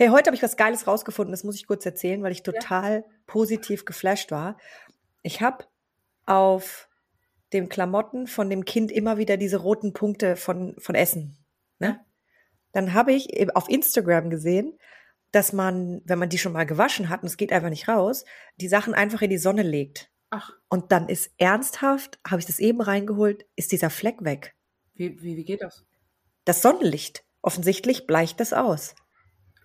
Hey, heute habe ich was Geiles rausgefunden, das muss ich kurz erzählen, weil ich total ja. positiv geflasht war. Ich habe auf dem Klamotten von dem Kind immer wieder diese roten Punkte von, von Essen. Ne? Dann habe ich auf Instagram gesehen, dass man, wenn man die schon mal gewaschen hat und es geht einfach nicht raus, die Sachen einfach in die Sonne legt. Ach. Und dann ist ernsthaft, habe ich das eben reingeholt, ist dieser Fleck weg. Wie, wie, wie geht das? Das Sonnenlicht. Offensichtlich bleicht das aus.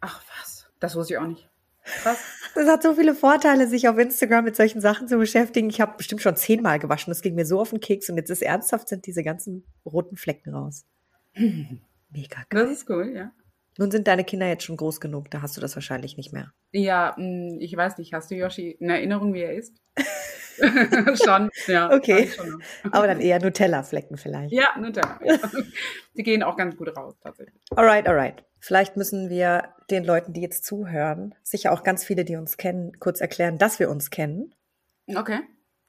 Ach was, das wusste ich auch nicht. Krass. Das hat so viele Vorteile, sich auf Instagram mit solchen Sachen zu beschäftigen. Ich habe bestimmt schon zehnmal gewaschen. Das ging mir so auf den Keks und jetzt ist ernsthaft, sind diese ganzen roten Flecken raus. Mega geil. Das ist cool, ja. Nun sind deine Kinder jetzt schon groß genug, da hast du das wahrscheinlich nicht mehr. Ja, mm, ich weiß nicht, hast du Yoshi in Erinnerung, wie er ist? schon, ja. Okay. Schon Aber dann eher Nutella-Flecken vielleicht. Ja, Nutella. Die gehen auch ganz gut raus, tatsächlich. Alright, alright. Vielleicht müssen wir den Leuten, die jetzt zuhören, sicher auch ganz viele, die uns kennen, kurz erklären, dass wir uns kennen. Okay.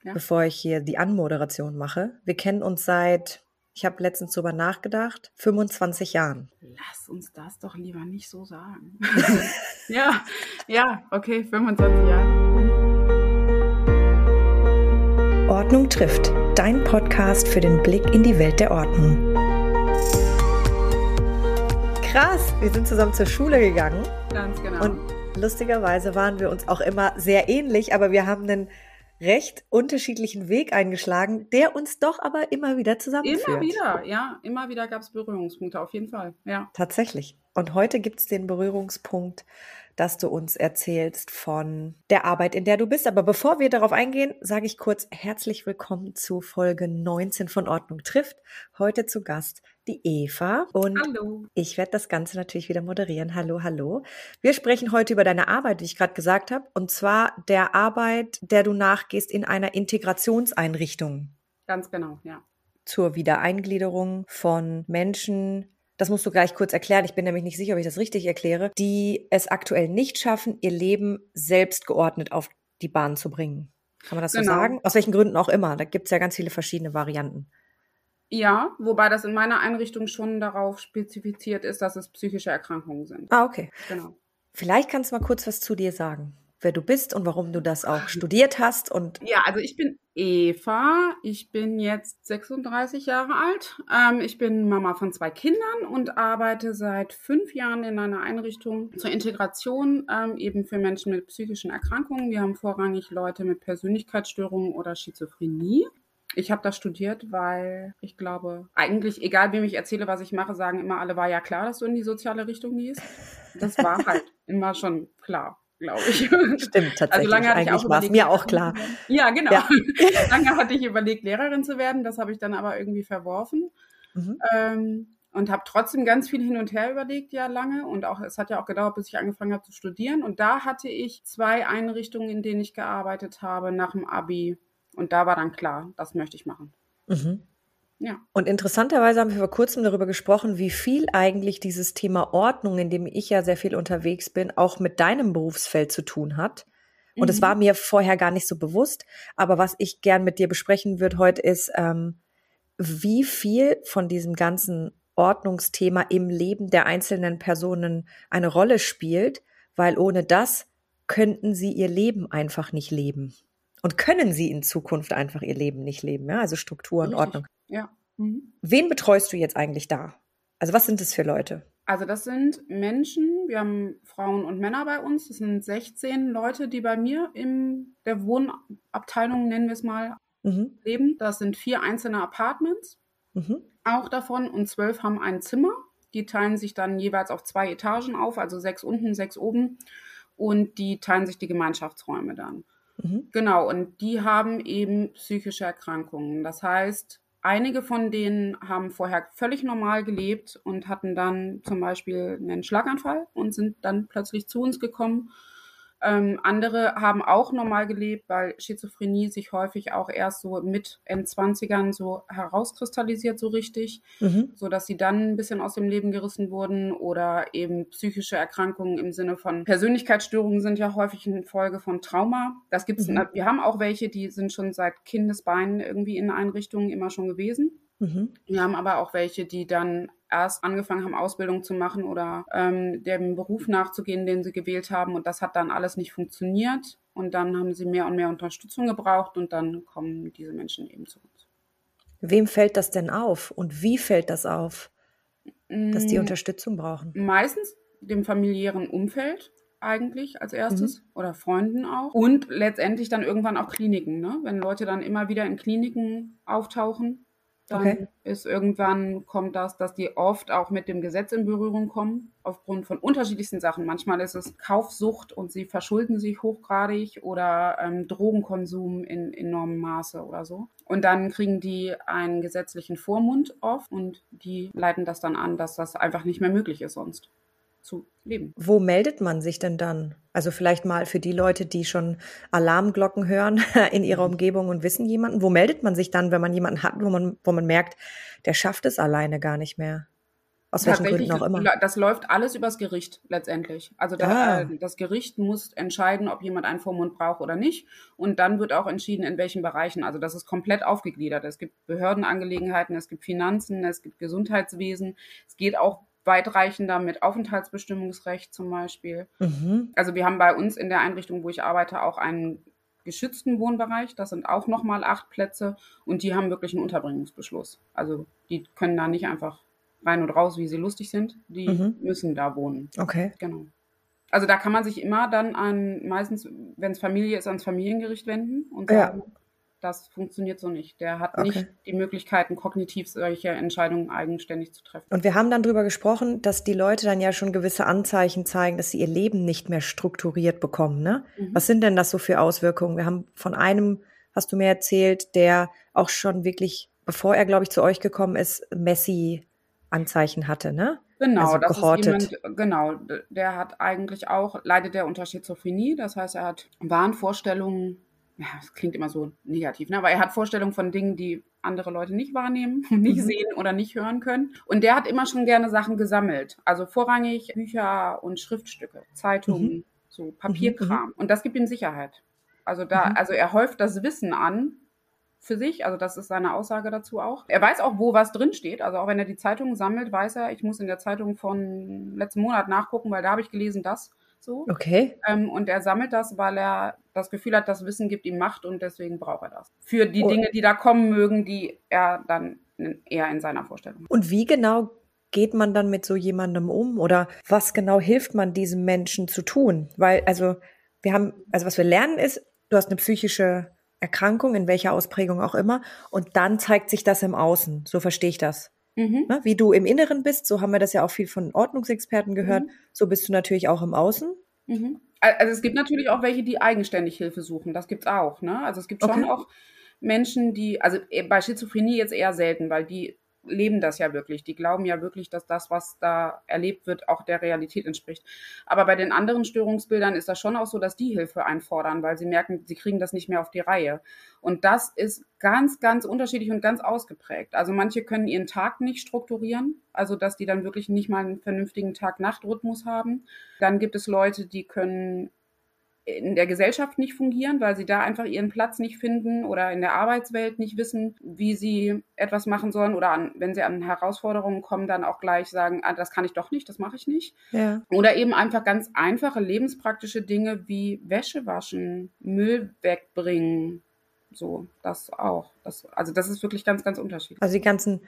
Ja. Bevor ich hier die Anmoderation mache. Wir kennen uns seit ich habe letztens drüber nachgedacht, 25 Jahren. Lass uns das doch lieber nicht so sagen. ja, ja, okay, 25 Jahre. Ordnung trifft, dein Podcast für den Blick in die Welt der Ordnung. Krass, wir sind zusammen zur Schule gegangen. Ganz genau. Und lustigerweise waren wir uns auch immer sehr ähnlich, aber wir haben einen recht unterschiedlichen Weg eingeschlagen, der uns doch aber immer wieder zusammenführt. Immer wieder, ja. Immer wieder gab es Berührungspunkte, auf jeden Fall, ja. Tatsächlich. Und heute gibt es den Berührungspunkt, dass du uns erzählst von der Arbeit, in der du bist. Aber bevor wir darauf eingehen, sage ich kurz herzlich willkommen zu Folge 19 von Ordnung trifft. Heute zu Gast die Eva und hallo. ich werde das Ganze natürlich wieder moderieren. Hallo, hallo. Wir sprechen heute über deine Arbeit, wie ich gerade gesagt habe, und zwar der Arbeit, der du nachgehst in einer Integrationseinrichtung. Ganz genau, ja. Zur Wiedereingliederung von Menschen, das musst du gleich kurz erklären, ich bin nämlich nicht sicher, ob ich das richtig erkläre, die es aktuell nicht schaffen, ihr Leben selbst geordnet auf die Bahn zu bringen. Kann man das genau. so sagen? Aus welchen Gründen auch immer. Da gibt es ja ganz viele verschiedene Varianten. Ja, wobei das in meiner Einrichtung schon darauf spezifiziert ist, dass es psychische Erkrankungen sind. Ah, okay. Genau. Vielleicht kannst du mal kurz was zu dir sagen, wer du bist und warum du das auch studiert hast und. Ja, also ich bin Eva. Ich bin jetzt 36 Jahre alt. Ähm, ich bin Mama von zwei Kindern und arbeite seit fünf Jahren in einer Einrichtung zur Integration ähm, eben für Menschen mit psychischen Erkrankungen. Wir haben vorrangig Leute mit Persönlichkeitsstörungen oder Schizophrenie. Ich habe das studiert, weil ich glaube, eigentlich, egal wem ich erzähle, was ich mache, sagen immer alle, war ja klar, dass du in die soziale Richtung gehst. Das war halt immer schon klar glaube ich. Stimmt, tatsächlich. Also lange hatte Eigentlich war es mir auch klar. Ja, genau. Ja. lange hatte ich überlegt, Lehrerin zu werden. Das habe ich dann aber irgendwie verworfen. Mhm. Ähm, und habe trotzdem ganz viel hin und her überlegt, ja lange. Und auch es hat ja auch gedauert, bis ich angefangen habe zu studieren. Und da hatte ich zwei Einrichtungen, in denen ich gearbeitet habe nach dem Abi. Und da war dann klar, das möchte ich machen. Mhm. Ja. Und interessanterweise haben wir vor kurzem darüber gesprochen, wie viel eigentlich dieses Thema Ordnung, in dem ich ja sehr viel unterwegs bin, auch mit deinem Berufsfeld zu tun hat. Und es mhm. war mir vorher gar nicht so bewusst. Aber was ich gern mit dir besprechen würde heute ist, ähm, wie viel von diesem ganzen Ordnungsthema im Leben der einzelnen Personen eine Rolle spielt, weil ohne das könnten sie ihr Leben einfach nicht leben und können sie in Zukunft einfach ihr Leben nicht leben. Ja? Also Struktur und Ordnung. Ja. Mhm. Wen betreust du jetzt eigentlich da? Also was sind das für Leute? Also das sind Menschen, wir haben Frauen und Männer bei uns. Das sind 16 Leute, die bei mir in der Wohnabteilung, nennen wir es mal, mhm. leben. Das sind vier einzelne Apartments, mhm. auch davon. Und zwölf haben ein Zimmer. Die teilen sich dann jeweils auf zwei Etagen auf, also sechs unten, sechs oben. Und die teilen sich die Gemeinschaftsräume dann. Mhm. Genau, und die haben eben psychische Erkrankungen. Das heißt, einige von denen haben vorher völlig normal gelebt und hatten dann zum Beispiel einen Schlaganfall und sind dann plötzlich zu uns gekommen ähm, andere haben auch normal gelebt, weil Schizophrenie sich häufig auch erst so mit Endzwanzigern so herauskristallisiert, so richtig, mhm. so dass sie dann ein bisschen aus dem Leben gerissen wurden oder eben psychische Erkrankungen im Sinne von Persönlichkeitsstörungen sind ja häufig eine Folge von Trauma. Das gibt's. Mhm. Wir haben auch welche, die sind schon seit Kindesbeinen irgendwie in Einrichtungen immer schon gewesen. Mhm. Wir haben aber auch welche, die dann erst angefangen haben, Ausbildung zu machen oder ähm, dem Beruf nachzugehen, den sie gewählt haben. Und das hat dann alles nicht funktioniert. Und dann haben sie mehr und mehr Unterstützung gebraucht und dann kommen diese Menschen eben zu uns. Wem fällt das denn auf und wie fällt das auf, dass die mm, Unterstützung brauchen? Meistens dem familiären Umfeld eigentlich als erstes mhm. oder Freunden auch. Und letztendlich dann irgendwann auch Kliniken, ne? Wenn Leute dann immer wieder in Kliniken auftauchen, dann okay. ist irgendwann kommt das, dass die oft auch mit dem Gesetz in Berührung kommen, aufgrund von unterschiedlichsten Sachen. Manchmal ist es Kaufsucht und sie verschulden sich hochgradig oder ähm, Drogenkonsum in enormem Maße oder so. Und dann kriegen die einen gesetzlichen Vormund oft und die leiten das dann an, dass das einfach nicht mehr möglich ist sonst zu leben. Wo meldet man sich denn dann? Also vielleicht mal für die Leute, die schon Alarmglocken hören in ihrer mhm. Umgebung und wissen jemanden. Wo meldet man sich dann, wenn man jemanden hat, wo man, wo man merkt, der schafft es alleine gar nicht mehr? Aus welchen Gründen auch immer. Das läuft alles übers Gericht letztendlich. Also da, ah. Äh, das Gericht muss entscheiden, ob jemand einen Vormund braucht oder nicht. Und dann wird auch entschieden, in welchen Bereichen. Also das ist komplett aufgegliedert. Es gibt Behördenangelegenheiten, es gibt Finanzen, es gibt Gesundheitswesen. Es geht auch weitreichender mit Aufenthaltsbestimmungsrecht zum Beispiel. Mhm. Also wir haben bei uns in der Einrichtung, wo ich arbeite, auch einen geschützten Wohnbereich. Das sind auch nochmal acht Plätze und die haben wirklich einen Unterbringungsbeschluss. Also die können da nicht einfach rein und raus, wie sie lustig sind. Die mhm. müssen da wohnen. Okay. Genau. Also da kann man sich immer dann an, meistens, wenn es Familie ist, ans Familiengericht wenden und sagen, ja das funktioniert so nicht. Der hat okay. nicht die Möglichkeiten, kognitiv solche Entscheidungen eigenständig zu treffen. Und wir haben dann darüber gesprochen, dass die Leute dann ja schon gewisse Anzeichen zeigen, dass sie ihr Leben nicht mehr strukturiert bekommen. Ne? Mhm. Was sind denn das so für Auswirkungen? Wir haben von einem, hast du mir erzählt, der auch schon wirklich, bevor er, glaube ich, zu euch gekommen ist, Messi-Anzeichen hatte, ne? Genau, also das gehortet. ist jemand, genau, der hat eigentlich auch, leidet der unter Schizophrenie, das heißt, er hat Wahnvorstellungen ja, das klingt immer so negativ, ne? aber er hat Vorstellungen von Dingen, die andere Leute nicht wahrnehmen, nicht mhm. sehen oder nicht hören können. Und der hat immer schon gerne Sachen gesammelt. Also vorrangig Bücher und Schriftstücke, Zeitungen, mhm. so Papierkram. Mhm. Und das gibt ihm Sicherheit. Also da, mhm. also er häuft das Wissen an für sich, also das ist seine Aussage dazu auch. Er weiß auch, wo was drin steht. Also auch wenn er die Zeitungen sammelt, weiß er, ich muss in der Zeitung von letzten Monat nachgucken, weil da habe ich gelesen das so. Okay. Ähm, und er sammelt das, weil er das Gefühl hat, das Wissen gibt ihm Macht und deswegen braucht er das. Für die und Dinge, die da kommen mögen, die er dann eher in seiner Vorstellung. hat. Und wie genau geht man dann mit so jemandem um oder was genau hilft man diesem Menschen zu tun? Weil, also, wir haben, also was wir lernen ist, du hast eine psychische Erkrankung, in welcher Ausprägung auch immer, und dann zeigt sich das im Außen. So verstehe ich das. Mhm. Ne? Wie du im Inneren bist, so haben wir das ja auch viel von Ordnungsexperten gehört, mhm. so bist du natürlich auch im Außen. Mhm. Also es gibt natürlich auch welche, die eigenständig Hilfe suchen. Das gibt's auch. Ne? Also es gibt schon okay. auch Menschen, die, also äh, bei Schizophrenie jetzt eher selten, weil die leben das ja wirklich. Die glauben ja wirklich, dass das, was da erlebt wird, auch der Realität entspricht. Aber bei den anderen Störungsbildern ist das schon auch so, dass die Hilfe einfordern, weil sie merken, sie kriegen das nicht mehr auf die Reihe. Und das ist ganz, ganz unterschiedlich und ganz ausgeprägt. Also manche können ihren Tag nicht strukturieren, also dass die dann wirklich nicht mal einen vernünftigen Tag-Nacht-Rhythmus haben. Dann gibt es Leute, die können in der Gesellschaft nicht fungieren, weil sie da einfach ihren Platz nicht finden oder in der Arbeitswelt nicht wissen, wie sie etwas machen sollen oder an, wenn sie an Herausforderungen kommen, dann auch gleich sagen, ah, das kann ich doch nicht, das mache ich nicht. Ja. Oder eben einfach ganz einfache lebenspraktische Dinge wie Wäsche waschen, Müll wegbringen, so das auch. Das, also das ist wirklich ganz, ganz unterschiedlich. Also die ganzen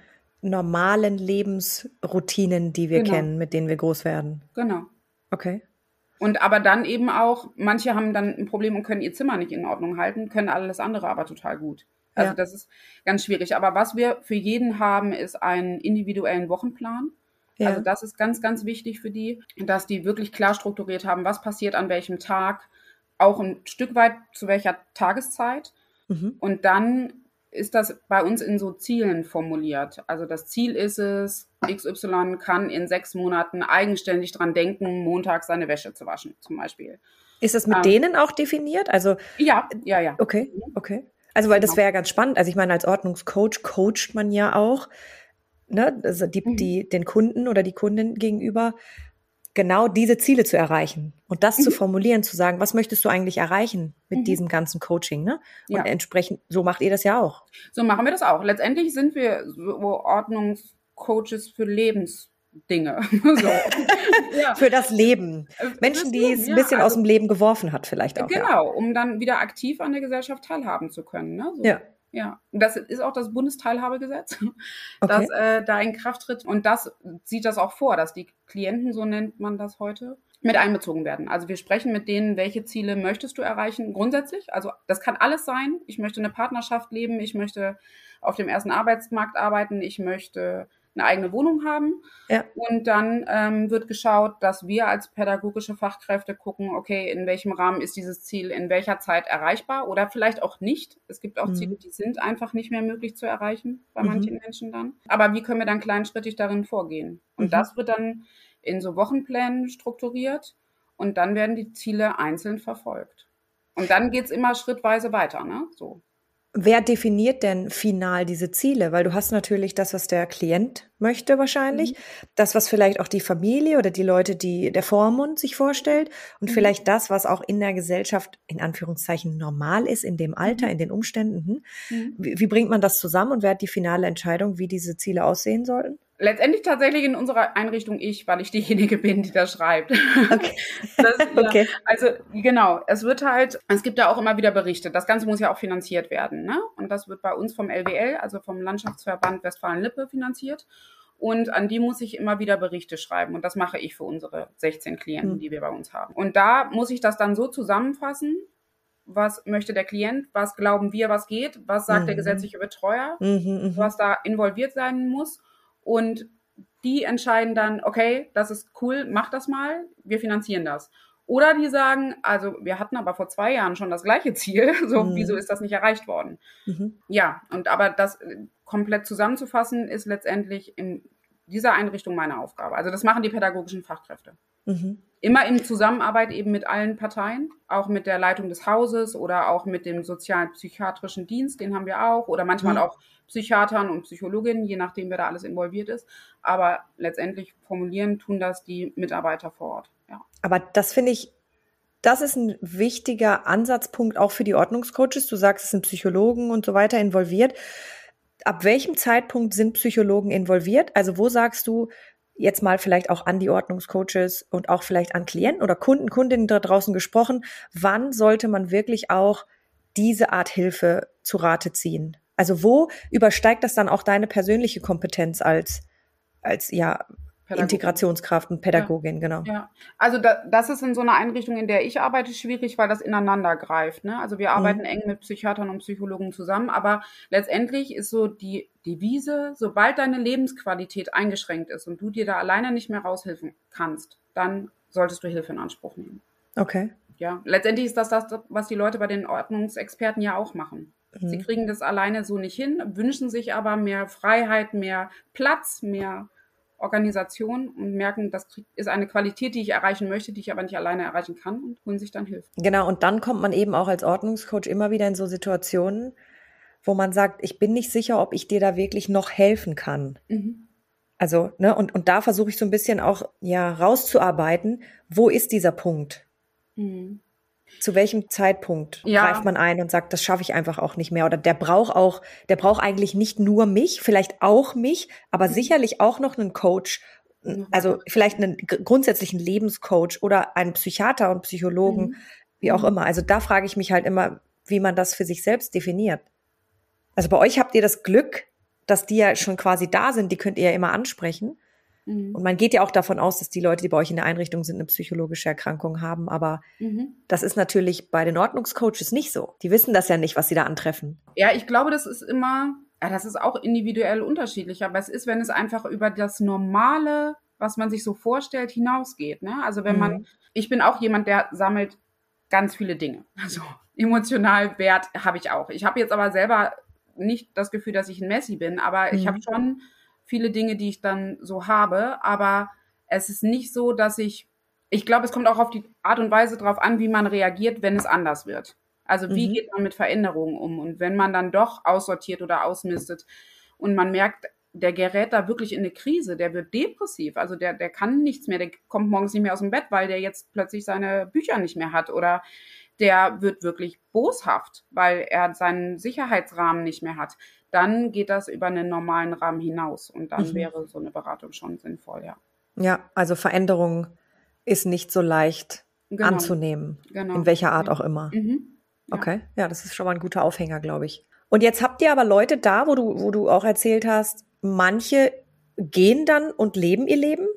normalen Lebensroutinen, die wir genau. kennen, mit denen wir groß werden. Genau. Okay. Und aber dann eben auch, manche haben dann ein Problem und können ihr Zimmer nicht in Ordnung halten, können alles andere aber total gut. Also ja. das ist ganz schwierig. Aber was wir für jeden haben, ist einen individuellen Wochenplan. Ja. Also das ist ganz, ganz wichtig für die, dass die wirklich klar strukturiert haben, was passiert an welchem Tag, auch ein Stück weit zu welcher Tageszeit. Mhm. Und dann ist das bei uns in so Zielen formuliert. Also das Ziel ist es, XY kann in sechs Monaten eigenständig dran denken, montags seine Wäsche zu waschen, zum Beispiel. Ist das mit ähm, denen auch definiert? Also ja, ja, ja. Okay, okay. Also weil das genau. wäre ja ganz spannend. Also ich meine, als Ordnungscoach coacht man ja auch ne, also die, mhm. die, den Kunden oder die Kundin gegenüber genau diese Ziele zu erreichen und das mhm. zu formulieren, zu sagen, was möchtest du eigentlich erreichen mit mhm. diesem ganzen Coaching, ne? Und ja. entsprechend, so macht ihr das ja auch. So machen wir das auch. Letztendlich sind wir so Ordnungs Coaches für Lebensdinge. so. ja. Für das Leben. Äh, Menschen, die es ein bisschen ja, also, aus dem Leben geworfen hat, vielleicht auch. Genau, um dann wieder aktiv an der Gesellschaft teilhaben zu können. Ne? So. Ja. Ja, das ist auch das Bundesteilhabegesetz, okay. das äh, da in Kraft tritt. Und das sieht das auch vor, dass die Klienten, so nennt man das heute, mit einbezogen werden. Also wir sprechen mit denen, welche Ziele möchtest du erreichen, grundsätzlich. Also das kann alles sein. Ich möchte eine Partnerschaft leben, ich möchte auf dem ersten Arbeitsmarkt arbeiten, ich möchte eine eigene Wohnung haben. Ja. Und dann ähm, wird geschaut, dass wir als pädagogische Fachkräfte gucken, okay, in welchem Rahmen ist dieses Ziel in welcher Zeit erreichbar oder vielleicht auch nicht. Es gibt auch mhm. Ziele, die sind einfach nicht mehr möglich zu erreichen bei mhm. manchen Menschen dann. Aber wie können wir dann kleinschrittig darin vorgehen? Und mhm. das wird dann in so Wochenplänen strukturiert und dann werden die Ziele einzeln verfolgt. Und dann geht's immer schrittweise weiter, ne? So. Wer definiert denn final diese Ziele? Weil du hast natürlich das, was der Klient möchte wahrscheinlich, mhm. das, was vielleicht auch die Familie oder die Leute, die der Vormund sich vorstellt und mhm. vielleicht das, was auch in der Gesellschaft in Anführungszeichen normal ist, in dem Alter, mhm. in den Umständen. Mhm. Wie, wie bringt man das zusammen und wer hat die finale Entscheidung, wie diese Ziele aussehen sollten? Letztendlich tatsächlich in unserer Einrichtung ich, weil ich diejenige bin, die das schreibt. Okay. Das, ja, Also genau, es wird halt, es gibt ja auch immer wieder Berichte. Das Ganze muss ja auch finanziert werden. Ne? Und das wird bei uns vom LWL, also vom Landschaftsverband Westfalen-Lippe finanziert. Und an die muss ich immer wieder Berichte schreiben. Und das mache ich für unsere 16 Klienten, mhm. die wir bei uns haben. Und da muss ich das dann so zusammenfassen. Was möchte der Klient? Was glauben wir, was geht? Was sagt mhm. der gesetzliche Betreuer? Mhm, mhm, was da involviert sein muss? Und die entscheiden dann, okay, das ist cool, mach das mal, wir finanzieren das. Oder die sagen, also wir hatten aber vor zwei Jahren schon das gleiche Ziel, so mhm. wieso ist das nicht erreicht worden? Mhm. Ja, und aber das äh, komplett zusammenzufassen ist letztendlich in dieser Einrichtung meine Aufgabe. Also das machen die pädagogischen Fachkräfte. Mhm. Immer in Zusammenarbeit eben mit allen Parteien, auch mit der Leitung des Hauses oder auch mit dem sozial-psychiatrischen Dienst, den haben wir auch, oder manchmal mhm. auch Psychiatern und Psychologinnen, je nachdem, wer da alles involviert ist. Aber letztendlich formulieren tun das die Mitarbeiter vor Ort. Ja. Aber das finde ich, das ist ein wichtiger Ansatzpunkt auch für die Ordnungscoaches. Du sagst, es sind Psychologen und so weiter involviert. Ab welchem Zeitpunkt sind Psychologen involviert? Also wo sagst du, jetzt mal vielleicht auch an die Ordnungscoaches und auch vielleicht an Klienten oder Kunden, Kundinnen da draußen gesprochen, wann sollte man wirklich auch diese Art Hilfe zu Rate ziehen? Also wo übersteigt das dann auch deine persönliche Kompetenz als, als ja, Integrationskraft und Pädagogin, ja. genau. Ja, also da, das ist in so einer Einrichtung, in der ich arbeite, schwierig, weil das ineinander greift. Ne? Also wir arbeiten mhm. eng mit Psychiatern und Psychologen zusammen, aber letztendlich ist so die Devise, sobald deine Lebensqualität eingeschränkt ist und du dir da alleine nicht mehr raushelfen kannst, dann solltest du Hilfe in Anspruch nehmen. Okay. Ja, letztendlich ist das das, was die Leute bei den Ordnungsexperten ja auch machen. Sie mhm. kriegen das alleine so nicht hin, wünschen sich aber mehr Freiheit, mehr Platz, mehr Organisation und merken, das ist eine Qualität, die ich erreichen möchte, die ich aber nicht alleine erreichen kann und holen sich dann Hilfe. Genau, und dann kommt man eben auch als Ordnungscoach immer wieder in so Situationen, wo man sagt, ich bin nicht sicher, ob ich dir da wirklich noch helfen kann. Mhm. Also, ne, und, und da versuche ich so ein bisschen auch, ja, rauszuarbeiten, wo ist dieser Punkt? Mhm. Zu welchem Zeitpunkt ja. greift man ein und sagt, das schaffe ich einfach auch nicht mehr? Oder der braucht auch, der braucht eigentlich nicht nur mich, vielleicht auch mich, aber mhm. sicherlich auch noch einen Coach, also vielleicht einen grundsätzlichen Lebenscoach oder einen Psychiater und Psychologen, mhm. wie auch mhm. immer. Also da frage ich mich halt immer, wie man das für sich selbst definiert. Also bei euch habt ihr das Glück, dass die ja schon quasi da sind, die könnt ihr ja immer ansprechen. Mhm. Und man geht ja auch davon aus, dass die Leute, die bei euch in der Einrichtung sind, eine psychologische Erkrankung haben. Aber mhm. das ist natürlich bei den Ordnungscoaches nicht so. Die wissen das ja nicht, was sie da antreffen. Ja, ich glaube, das ist immer, ja, das ist auch individuell unterschiedlich. Aber es ist, wenn es einfach über das Normale, was man sich so vorstellt, hinausgeht. Ne? Also wenn mhm. man, ich bin auch jemand, der sammelt ganz viele Dinge. Also emotional Wert habe ich auch. Ich habe jetzt aber selber nicht das Gefühl, dass ich ein Messi bin, aber ich habe mhm. schon viele Dinge, die ich dann so habe, aber es ist nicht so, dass ich, ich glaube, es kommt auch auf die Art und Weise drauf an, wie man reagiert, wenn es anders wird. Also wie mhm. geht man mit Veränderungen um? Und wenn man dann doch aussortiert oder ausmistet und man merkt, der gerät da wirklich in eine Krise, der wird depressiv, also der, der kann nichts mehr, der kommt morgens nicht mehr aus dem Bett, weil der jetzt plötzlich seine Bücher nicht mehr hat oder der wird wirklich boshaft, weil er seinen Sicherheitsrahmen nicht mehr hat. Dann geht das über einen normalen Rahmen hinaus und dann mhm. wäre so eine Beratung schon sinnvoll, ja. Ja, also Veränderung ist nicht so leicht genau. anzunehmen, genau. in welcher Art auch immer. Mhm. Ja. Okay, ja, das ist schon mal ein guter Aufhänger, glaube ich. Und jetzt habt ihr aber Leute da, wo du, wo du auch erzählt hast, manche gehen dann und leben ihr Leben.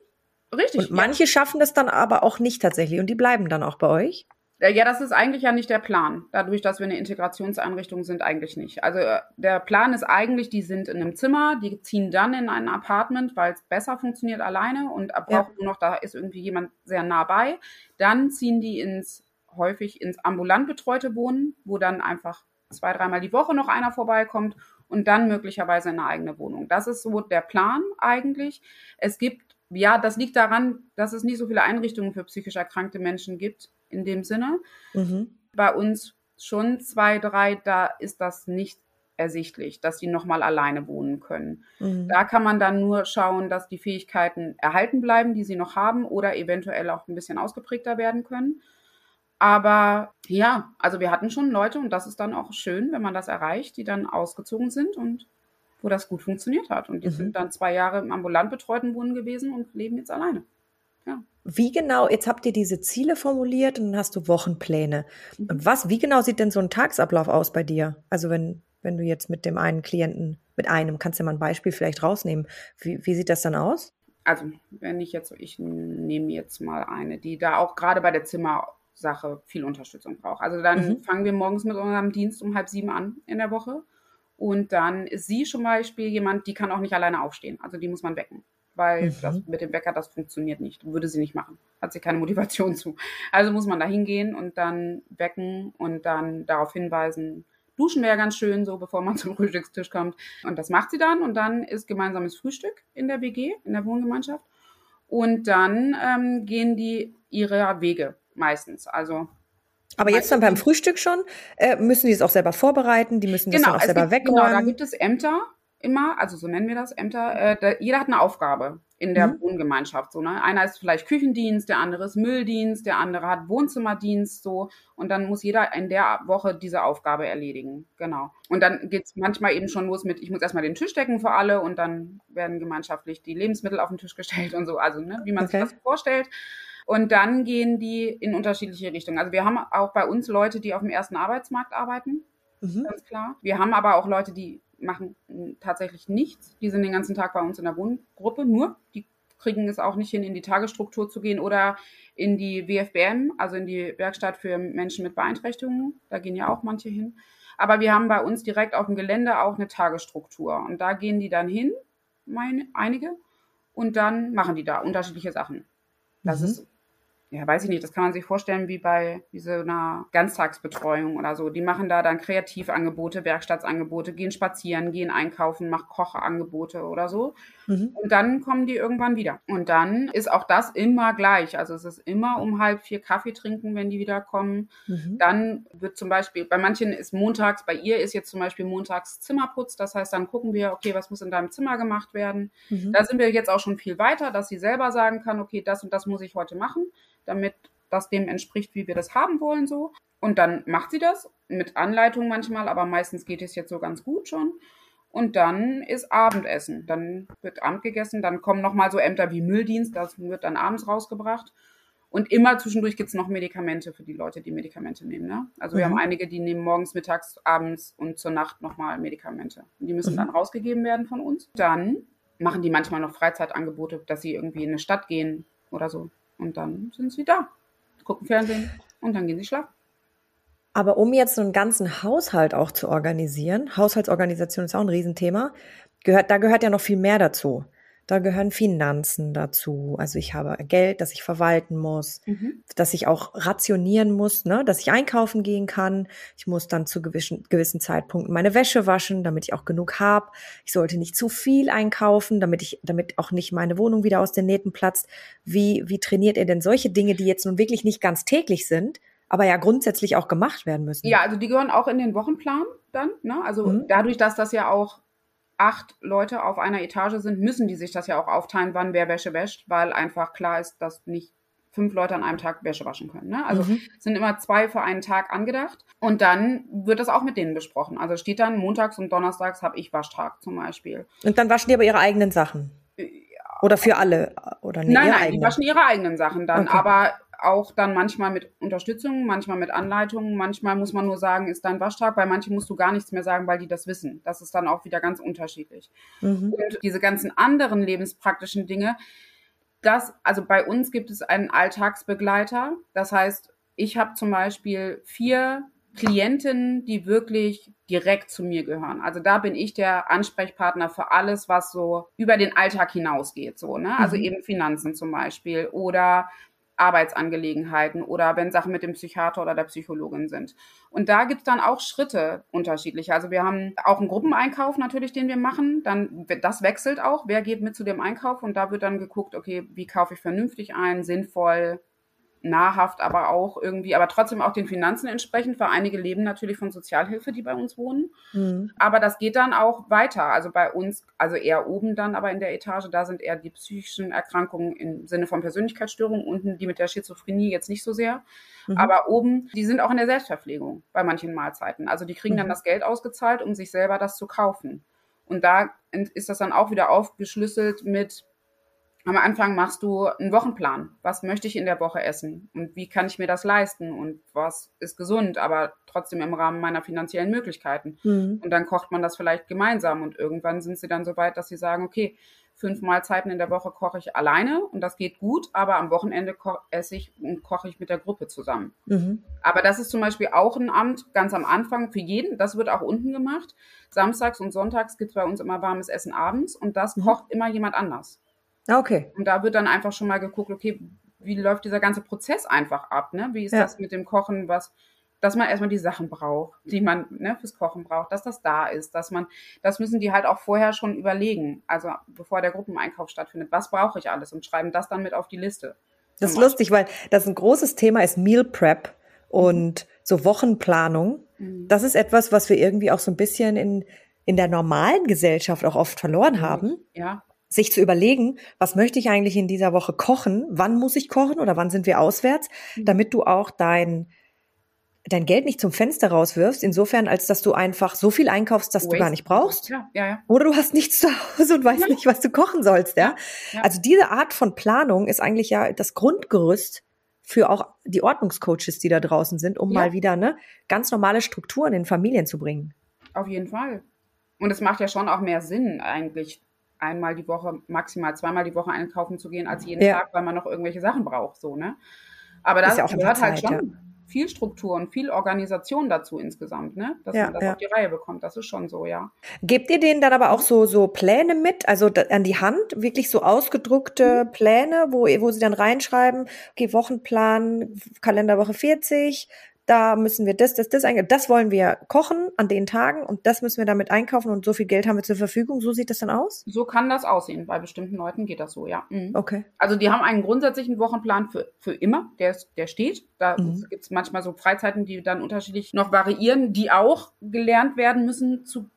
Richtig. Und manche ja. schaffen das dann aber auch nicht tatsächlich und die bleiben dann auch bei euch. Ja, das ist eigentlich ja nicht der Plan. Dadurch, dass wir eine Integrationseinrichtung sind, eigentlich nicht. Also äh, der Plan ist eigentlich, die sind in einem Zimmer, die ziehen dann in ein Apartment, weil es besser funktioniert alleine und braucht ja. nur noch, da ist irgendwie jemand sehr nah bei. Dann ziehen die ins häufig ins ambulant betreute Wohnen, wo dann einfach zwei, dreimal die Woche noch einer vorbeikommt und dann möglicherweise eine eigene Wohnung. Das ist so der Plan eigentlich. Es gibt, ja, das liegt daran, dass es nicht so viele Einrichtungen für psychisch erkrankte Menschen gibt in dem Sinne. Mhm. Bei uns schon zwei, drei, da ist das nicht ersichtlich, dass die nochmal alleine wohnen können. Mhm. Da kann man dann nur schauen, dass die Fähigkeiten erhalten bleiben, die sie noch haben oder eventuell auch ein bisschen ausgeprägter werden können. Aber ja, also wir hatten schon Leute und das ist dann auch schön, wenn man das erreicht, die dann ausgezogen sind und wo das gut funktioniert hat. Und die mhm. sind dann zwei Jahre im ambulant betreuten Wohnen gewesen und leben jetzt alleine. Ja. Wie genau, jetzt habt ihr diese Ziele formuliert und dann hast du Wochenpläne. Mhm. Was, wie genau sieht denn so ein Tagesablauf aus bei dir? Also wenn, wenn du jetzt mit dem einen Klienten, mit einem, kannst du ja mal ein Beispiel vielleicht rausnehmen. Wie, wie sieht das dann aus? Also, wenn ich jetzt, ich nehme jetzt mal eine, die da auch gerade bei der Zimmersache viel Unterstützung braucht. Also dann mhm. fangen wir morgens mit unserem Dienst um halb sieben an in der Woche. Und dann ist sie zum Beispiel jemand, die kann auch nicht alleine aufstehen. Also die muss man wecken weil mhm. das mit dem Wecker, das funktioniert nicht. Würde sie nicht machen. Hat sie keine Motivation zu. Also muss man da hingehen und dann wecken und dann darauf hinweisen, duschen wäre ganz schön, so bevor man zum Frühstückstisch kommt. Und das macht sie dann und dann ist gemeinsames Frühstück in der WG, in der Wohngemeinschaft. Und dann ähm, gehen die ihre Wege meistens. Also aber jetzt dann beim Frühstück schon, äh, müssen die es auch selber vorbereiten, die müssen das genau, dann auch selber gibt, wegräumen. Genau, da gibt es Ämter, immer, also so nennen wir das, Ämter, äh, da, jeder hat eine Aufgabe in der mhm. Wohngemeinschaft. So, ne? Einer ist vielleicht Küchendienst, der andere ist Mülldienst, der andere hat Wohnzimmerdienst, so. Und dann muss jeder in der Woche diese Aufgabe erledigen. Genau. Und dann geht's manchmal eben schon los mit, ich muss erstmal den Tisch decken für alle und dann werden gemeinschaftlich die Lebensmittel auf den Tisch gestellt und so. Also, ne, wie man okay. sich das vorstellt. Und dann gehen die in unterschiedliche Richtungen. Also wir haben auch bei uns Leute, die auf dem ersten Arbeitsmarkt arbeiten. Mhm. Ganz klar. Wir haben aber auch Leute, die machen tatsächlich nichts. Die sind den ganzen Tag bei uns in der Wohngruppe, nur. Die kriegen es auch nicht hin, in die Tagesstruktur zu gehen oder in die WFBM, also in die Werkstatt für Menschen mit Beeinträchtigungen. Da gehen ja auch manche hin. Aber wir haben bei uns direkt auf dem Gelände auch eine Tagesstruktur. Und da gehen die dann hin, meine, einige, und dann machen die da unterschiedliche Sachen. Das mhm. ist ja, weiß ich nicht, das kann man sich vorstellen wie bei wie so einer Ganztagsbetreuung oder so. Die machen da dann Kreativangebote, Werkstattsangebote, gehen spazieren, gehen einkaufen, machen Kochangebote oder so. Mhm. Und dann kommen die irgendwann wieder. Und dann ist auch das immer gleich. Also es ist immer um halb vier Kaffee trinken, wenn die wiederkommen. Mhm. Dann wird zum Beispiel, bei manchen ist montags, bei ihr ist jetzt zum Beispiel montags Zimmerputz. Das heißt, dann gucken wir, okay, was muss in deinem Zimmer gemacht werden. Mhm. Da sind wir jetzt auch schon viel weiter, dass sie selber sagen kann, okay, das und das muss ich heute machen damit das dem entspricht, wie wir das haben wollen, so. Und dann macht sie das mit Anleitung manchmal, aber meistens geht es jetzt so ganz gut schon. Und dann ist Abendessen. Dann wird Abend gegessen. Dann kommen nochmal so Ämter wie Mülldienst. Das wird dann abends rausgebracht. Und immer zwischendurch gibt es noch Medikamente für die Leute, die Medikamente nehmen. Ne? Also mhm. wir haben einige, die nehmen morgens, mittags, abends und zur Nacht nochmal Medikamente. Und die müssen mhm. dann rausgegeben werden von uns. Dann machen die manchmal noch Freizeitangebote, dass sie irgendwie in eine Stadt gehen oder so. Und dann sind sie da, gucken Fernsehen und dann gehen sie schlafen. Aber um jetzt so einen ganzen Haushalt auch zu organisieren, Haushaltsorganisation ist auch ein Riesenthema, gehört, da gehört ja noch viel mehr dazu. Da gehören Finanzen dazu. Also ich habe Geld, das ich verwalten muss, mhm. dass ich auch rationieren muss, ne? dass ich einkaufen gehen kann. Ich muss dann zu gewissen, gewissen Zeitpunkten meine Wäsche waschen, damit ich auch genug habe. Ich sollte nicht zu viel einkaufen, damit ich, damit auch nicht meine Wohnung wieder aus den Nähten platzt. Wie, wie trainiert ihr denn solche Dinge, die jetzt nun wirklich nicht ganz täglich sind, aber ja grundsätzlich auch gemacht werden müssen? Ja, also die gehören auch in den Wochenplan dann. Ne? Also mhm. dadurch, dass das ja auch acht Leute auf einer Etage sind, müssen die sich das ja auch aufteilen, wann wer Wäsche wäscht, weil einfach klar ist, dass nicht fünf Leute an einem Tag Wäsche waschen können. Ne? Also mhm. sind immer zwei für einen Tag angedacht. Und dann wird das auch mit denen besprochen. Also steht dann montags und donnerstags habe ich Waschtag zum Beispiel. Und dann waschen die aber ihre eigenen Sachen. Ja. Oder für alle? Oder nee, nein, nein, eigenen. die waschen ihre eigenen Sachen dann. Okay. Aber auch dann manchmal mit Unterstützung, manchmal mit Anleitungen, manchmal muss man nur sagen, ist dein Waschtag, bei manchen musst du gar nichts mehr sagen, weil die das wissen. Das ist dann auch wieder ganz unterschiedlich. Mhm. Und diese ganzen anderen lebenspraktischen Dinge, das, also bei uns gibt es einen Alltagsbegleiter. Das heißt, ich habe zum Beispiel vier Klientinnen, die wirklich direkt zu mir gehören. Also da bin ich der Ansprechpartner für alles, was so über den Alltag hinausgeht. So, ne? Also mhm. eben Finanzen zum Beispiel oder Arbeitsangelegenheiten oder wenn Sachen mit dem Psychiater oder der Psychologin sind. Und da gibt's dann auch Schritte unterschiedliche. Also wir haben auch einen Gruppeneinkauf natürlich, den wir machen. Dann das wechselt auch. Wer geht mit zu dem Einkauf? Und da wird dann geguckt, okay, wie kaufe ich vernünftig ein, sinnvoll, nahrhaft, aber auch irgendwie, aber trotzdem auch den Finanzen entsprechend, weil einige leben natürlich von Sozialhilfe, die bei uns wohnen. Mhm. Aber das geht dann auch weiter. Also bei uns, also eher oben dann, aber in der Etage, da sind eher die psychischen Erkrankungen im Sinne von Persönlichkeitsstörungen, unten die mit der Schizophrenie jetzt nicht so sehr. Mhm. Aber oben, die sind auch in der Selbstverpflegung bei manchen Mahlzeiten. Also die kriegen mhm. dann das Geld ausgezahlt, um sich selber das zu kaufen. Und da ist das dann auch wieder aufgeschlüsselt mit am Anfang machst du einen Wochenplan. Was möchte ich in der Woche essen? Und wie kann ich mir das leisten? Und was ist gesund, aber trotzdem im Rahmen meiner finanziellen Möglichkeiten? Mhm. Und dann kocht man das vielleicht gemeinsam. Und irgendwann sind sie dann so weit, dass sie sagen, okay, fünf Mahlzeiten in der Woche koche ich alleine und das geht gut, aber am Wochenende esse ich und koche ich mit der Gruppe zusammen. Mhm. Aber das ist zum Beispiel auch ein Amt ganz am Anfang für jeden. Das wird auch unten gemacht. Samstags und sonntags gibt es bei uns immer warmes Essen abends und das mhm. kocht immer jemand anders. Ah, okay. Und da wird dann einfach schon mal geguckt, okay, wie läuft dieser ganze Prozess einfach ab, ne? Wie ist ja. das mit dem Kochen, was, dass man erstmal die Sachen braucht, die man ne, fürs Kochen braucht, dass das da ist, dass man, das müssen die halt auch vorher schon überlegen, also bevor der Gruppeneinkauf stattfindet, was brauche ich alles und schreiben das dann mit auf die Liste. Das ist lustig, weil das ein großes Thema ist Meal Prep und so Wochenplanung. Mhm. Das ist etwas, was wir irgendwie auch so ein bisschen in, in der normalen Gesellschaft auch oft verloren haben. Ja sich zu überlegen, was möchte ich eigentlich in dieser Woche kochen, wann muss ich kochen oder wann sind wir auswärts, mhm. damit du auch dein dein Geld nicht zum Fenster rauswirfst, insofern, als dass du einfach so viel einkaufst, dass Waste. du gar nicht brauchst. Ja, ja, ja. Oder du hast nichts zu Hause und weißt nicht, was du kochen sollst, ja? ja? Also diese Art von Planung ist eigentlich ja das Grundgerüst für auch die Ordnungscoaches, die da draußen sind, um mal wieder ne, ganz normale Strukturen in Familien zu bringen. Auf jeden Fall. Und es macht ja schon auch mehr Sinn, eigentlich einmal die Woche, maximal zweimal die Woche einkaufen zu gehen, als jeden ja. Tag, weil man noch irgendwelche Sachen braucht, so, ne? Aber da ja gehört halt schon ja. viel Struktur und viel Organisation dazu insgesamt, ne? Dass ja, man das auf die Reihe bekommt. Das ist schon so, ja. Gebt ihr denen dann aber auch so, so Pläne mit, also an die Hand, wirklich so ausgedruckte mhm. Pläne, wo, wo sie dann reinschreiben, okay, Wochenplan, Kalenderwoche 40, da müssen wir das, das, das einkaufen. Das wollen wir kochen an den Tagen und das müssen wir damit einkaufen und so viel Geld haben wir zur Verfügung. So sieht das dann aus? So kann das aussehen. Bei bestimmten Leuten geht das so, ja. Mhm. Okay. Also die haben einen grundsätzlichen Wochenplan für, für immer, der, der steht. Da mhm. gibt es manchmal so Freizeiten, die dann unterschiedlich noch variieren, die auch gelernt werden müssen zu